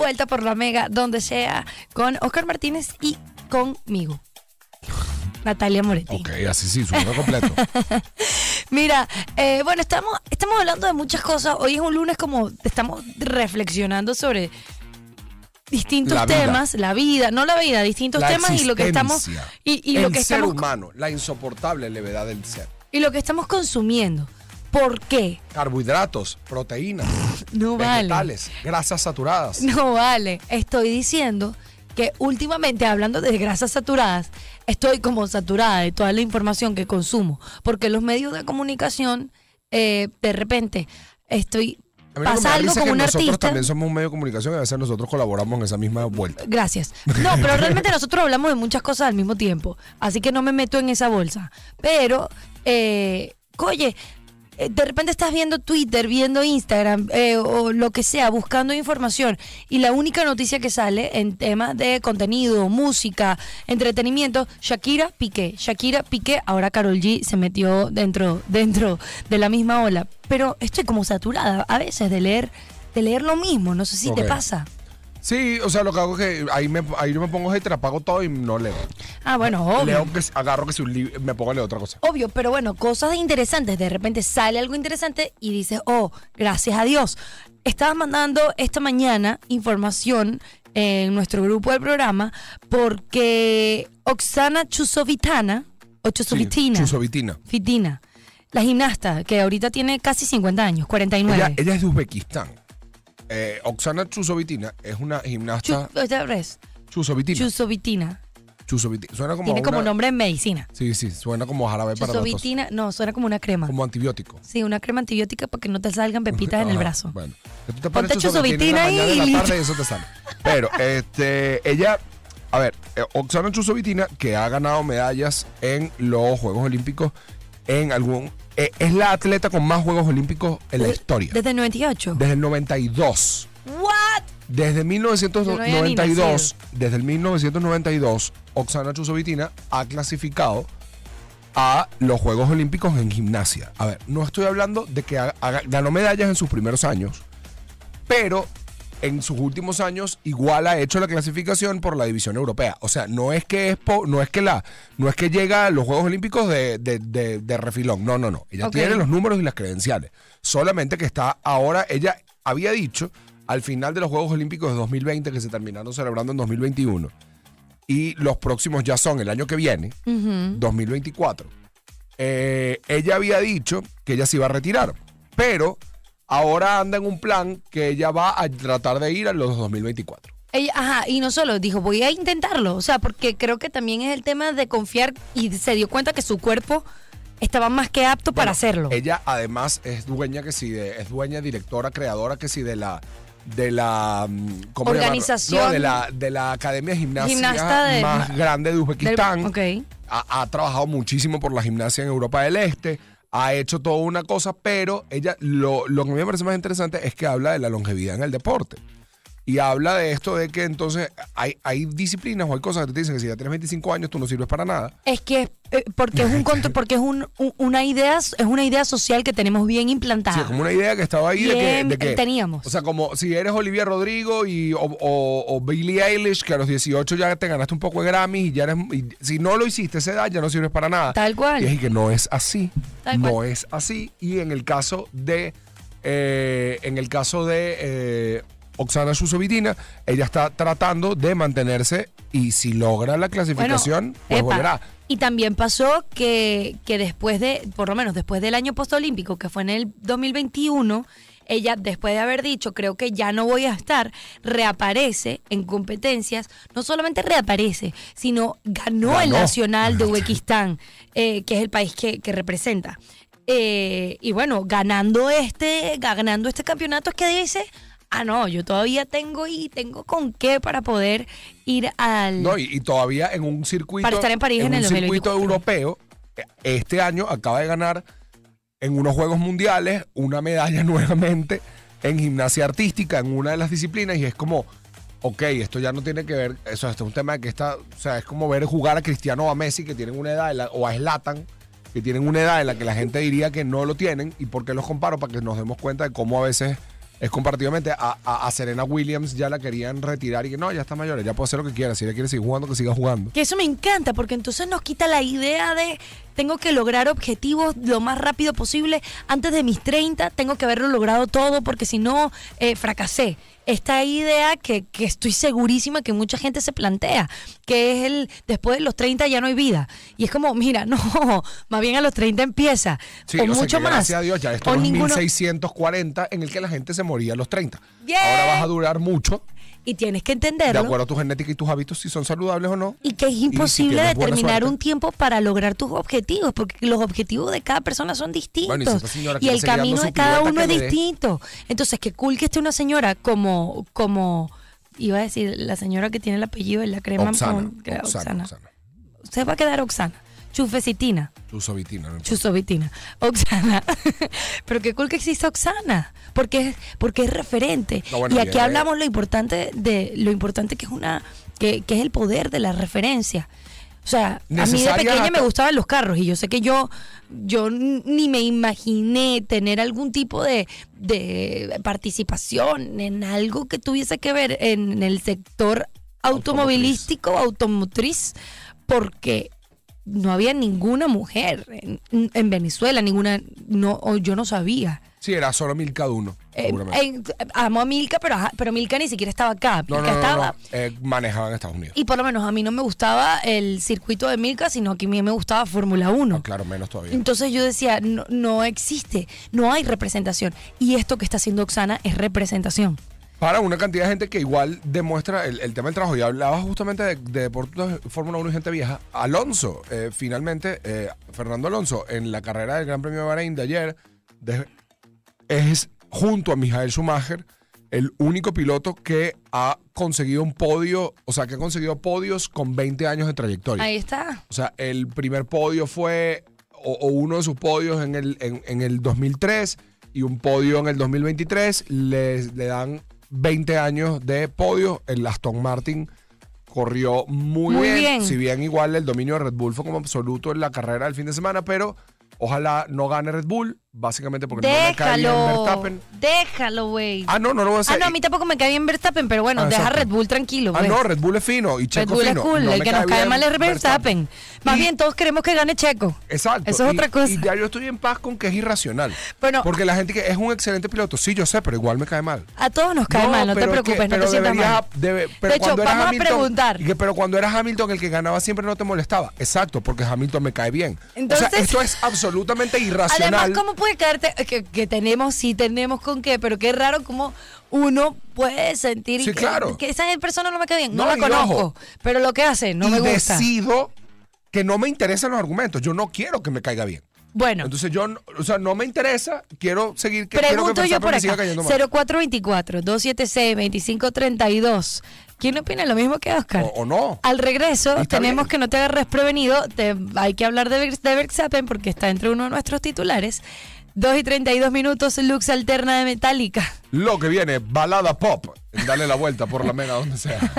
vuelta por la Mega, donde sea, con Oscar Martínez y conmigo. Natalia Moretti. Ok, así sí, suena completo. Mira, eh, bueno, estamos, estamos hablando de muchas cosas. Hoy es un lunes como estamos reflexionando sobre distintos La temas, la vida, no la vida, distintos La temas y lo que estamos y, y lo El que ser estamos humano, la insoportable levedad del ser. y lo que estamos consumiendo. ¿Por qué? Carbohidratos, proteínas, No vale. vegetales, grasas saturadas. No vale. Estoy diciendo que últimamente, hablando de grasas saturadas, estoy como saturada de toda la información que consumo. Porque los medios de comunicación, eh, de repente, estoy. Pasa algo con un nosotros artista. también somos un medio de comunicación y a veces nosotros colaboramos en esa misma vuelta. Gracias. No, pero realmente nosotros hablamos de muchas cosas al mismo tiempo. Así que no me meto en esa bolsa. Pero, eh, oye, eh, de repente estás viendo Twitter, viendo Instagram eh, o lo que sea, buscando información. Y la única noticia que sale en temas de contenido, música, entretenimiento, Shakira Piqué. Shakira Piqué, ahora Carol G se metió dentro, dentro de la misma ola. Pero estoy como saturada a veces de leer, de leer lo mismo. No sé si te pasa. Sí, o sea, lo que hago es que ahí, me, ahí yo me pongo hater, apago todo y no leo. Ah, bueno, obvio. Leo que agarro que si un libro, me pongo a leer otra cosa. Obvio, pero bueno, cosas interesantes. De repente sale algo interesante y dices, oh, gracias a Dios. Estabas mandando esta mañana información en nuestro grupo del programa porque Oksana Chusovitana, o Chusovitina, Sí, Chusovitina. Fitina, la gimnasta, que ahorita tiene casi 50 años, 49. Ella, ella es de Uzbekistán. Eh, Oksana Chusovitina es una gimnasta. Chu- otra vez, Chusovitina. Chusovitina. Chusovitina. Suena como. Tiene como una- nombre en medicina. Sí, sí, suena como jarabe para la. Chusovitina, no, suena como una crema. Como antibiótico. Sí, una crema antibiótica para que no te salgan pepitas en el brazo. Bueno, que tú te Ponte chusovitina en la chusovitina y y en la listo. tarde y eso te sale. Pero, este, ella, a ver, eh, Oksana Chusovitina, que ha ganado medallas en los Juegos Olímpicos en algún. eh, es la atleta con más Juegos Olímpicos en la historia. Desde el 98. Desde el 92. ¿What? Desde Yo no había ni 1992, desde el 1992, Oksana Chusovitina ha clasificado a los Juegos Olímpicos en gimnasia. A ver, no estoy hablando de que haga- haga- ganó medallas en sus primeros años, pero en sus últimos años igual ha hecho la clasificación por la división europea. O sea, no es que es po- no es que la no es que llega a los Juegos Olímpicos de, de- de- de refilón. No, no, no. Ella tiene los números y las credenciales. Solamente que está ahora, ella había dicho al final de los Juegos Olímpicos de 2020 que se terminaron celebrando en 2021 y los próximos ya son el año que viene, 2024. eh, ella había dicho que ella se iba a retirar, pero ahora anda en un plan que ella va a tratar de ir a los 2024. Ella, ajá, y no solo, dijo, voy a intentarlo. O sea, porque creo que también es el tema de confiar y se dio cuenta que su cuerpo estaba más que apto para hacerlo. Ella además es dueña que sí, de, es dueña, directora, creadora que sí de la de la mm. Organización. No, de la de la academia de gimnasia Gimnasta más grande de Uzbekistán. Del- ha trabajado muchísimo por la gimnasia en Europa del Este, ha hecho toda una cosa, pero ella lo, lo que a mí me parece más interesante es que habla de la longevidad en el deporte. Y habla de esto de que entonces hay, hay disciplinas o hay cosas que te dicen que si ya tienes 25 años tú no sirves para nada. Es que eh, porque es un contro- porque es un, un- una idea es una idea social que tenemos bien implantada. Sí, es como una idea que estaba ahí de que, Bien, de que- teníamos. O sea, como si eres Olivia Rodrigo y, o, o- o Billie Eilish, que a los 18 ya te ganaste un poco de Grammy y ya eres. y si no lo hiciste a esa edad, ya no sirves para nada. Tal cual. Y es que no es así. Tal no cual. es así. Y en el caso de. eh, en el caso de. eh, Oksana Chusovitina, ella está tratando de mantenerse y si logra la clasificación, pues epa, volverá. Y también pasó que, que después de, por lo menos después del año postolímpico, que fue en el 2021, ella, después de haber dicho, creo que ya no voy a estar, reaparece en competencias. No solamente reaparece, sino ganó, el. Nacional de Uzbekistán, eh, que es el país que, que representa. Eh, y bueno, ganando este, ganando este campeonato es que dice, ah, no, yo todavía tengo y tengo con qué para poder ir al... No, y, y todavía en un circuito. Para estar en París en el un circuito 2024. europeo. eh, Este año acaba de ganar en unos Juegos Mundiales una medalla nuevamente en gimnasia artística, en una de las disciplinas, y es como. Ok, esto ya no tiene que ver, eso esto es un tema de que está, o sea, es como ver jugar a Cristiano o a Messi que tienen una edad, en la- o a Zlatan, que tienen una edad en la que la gente diría que no lo tienen, y por qué los comparo, para que nos demos cuenta de cómo a veces es comparativamente a, a- a Serena Williams ya la querían retirar y que no, ya está mayor, ya puede hacer lo que quiera. Si ella quiere seguir jugando, que siga jugando. Que eso me encanta, porque entonces nos quita la idea de tengo que lograr objetivos lo más rápido posible. Antes de mis 30 tengo que haberlo logrado todo, porque si no, eh, fracasé. Esta idea que, que estoy segurísima que mucha gente se plantea, que es el después de los 30 ya no hay vida. Y es como, mira, no, más bien a los 30 empieza. Sí, o mucho más. gracias a Dios ya esto es ninguno- 1640 en el que la gente se moría a los 30. Bien. Ahora vas a durar mucho, Y tienes que de entenderlo. acuerdo a tu genética y tus hábitos, si son saludables o no. Y que es si imposible determinar un tiempo para lograr tus objetivos, porque los objetivos de cada persona son distintos. Bueno, y si el camino de cada uno es que distinto. Entonces, qué cool que esté una señora como, como, iba a decir, la señora que tiene el apellido de la crema. Oxana, con- que- Oxana, Oxana. Oxana. Usted va a quedar Oxana. Chufecitina. Chusovitina, no. Chusovitina. Oxana. Pero qué cool que exista Oxana. Porque es, porque es referente. No, bueno, y aquí hablamos lo importante de lo importante que es una que, que es el poder de la referencia. O sea, a mí de pequeña me gustaban los carros y yo sé que yo yo ni me imaginé tener algún tipo de, de participación en algo que tuviese que ver en el sector automovilístico, automotriz, porque no había ninguna mujer en, en Venezuela, ninguna, no, yo no sabía. Sí, era solo Milka Duno, Eh, en- amo a Milka, pero, pero Milka ni siquiera estaba acá. no, Milka no, no, estaba. eh, manejaba en Estados Unidos. Y por lo menos a mí no me gustaba el circuito de Milka, sino que a mí me gustaba Fórmula 1. Ah, claro, menos todavía. Entonces yo decía, no, no existe, no hay representación. Y esto que está haciendo Oxana es representación. Para una cantidad de gente que igual demuestra el, el tema del trabajo. Y hablaba justamente de, de deportes de Fórmula 1 y gente vieja. Alonso, eh, finalmente, eh, Fernando Alonso, en la carrera del Gran Premio de Bahrein de ayer, de- es junto a Michael Schumacher el único piloto que ha conseguido un podio, o sea, que ha conseguido podios con 20 años de trayectoria. Ahí está. O sea, el primer podio fue, o, o uno de sus podios en el, en, en el 2003 y un podio en el 2023. Le, le dan 20 años de podio. El Aston Martin corrió muy, Muy bien. bien. Si bien igual el dominio de Red Bull fue como absoluto en la carrera del fin de semana, pero ojalá no gane Red Bull, básicamente porque no me cae bien. Verstappen. Déjalo, güey. Ah, no, no lo voy a hacer. Ah, no, a mí tampoco me cae bien Verstappen, pero bueno, Ah, deja exacto. Red Bull tranquilo. Ah, pues. no, Red Bull es fino y Red Checo Bull es cool, No el que nos cae mal es Verstappen. Más Y- bien, todos queremos que gane Checo. Exacto. Eso es y- otra cosa. Y ya yo estoy en paz con que es irracional. Bueno. Porque la gente que es un excelente piloto, sí, yo sé, pero igual me cae mal. A todos nos cae mal, no te que- preocupes, no pero te sientas mal. debe- pero de hecho, cuando vamos a preguntar. y que- pero cuando eras Hamilton, el que ganaba siempre no te molestaba. Exacto, porque Hamilton me cae bien. Entonces- o sea, esto es absolutamente irracional. Además, ¿cómo puede caerte? Que, que tenemos, sí tenemos con qué, pero qué raro como uno puede sentir Sí, que, claro. que esa persona no me cae bien. No, No, la conozco, ojo. pero lo que hace no y me gusta. decido que no me interesan los argumentos. Yo no quiero que me caiga bien. Bueno, Entonces yo, o sea, no me interesa, quiero seguir, que, quiero que pregunto yo por acá. cayendo mal. 0424-276-2532. ¿Quién opina lo mismo que Oscar? O, o no. Al regreso, tenemos bien. que no te agarres prevenido. Te, hay que hablar de, de Verstappen porque está entre uno de nuestros titulares. 2 y 32 minutos, Lux Alterna de Metallica. Lo que viene, balada pop. Dale la vuelta por la mega donde sea.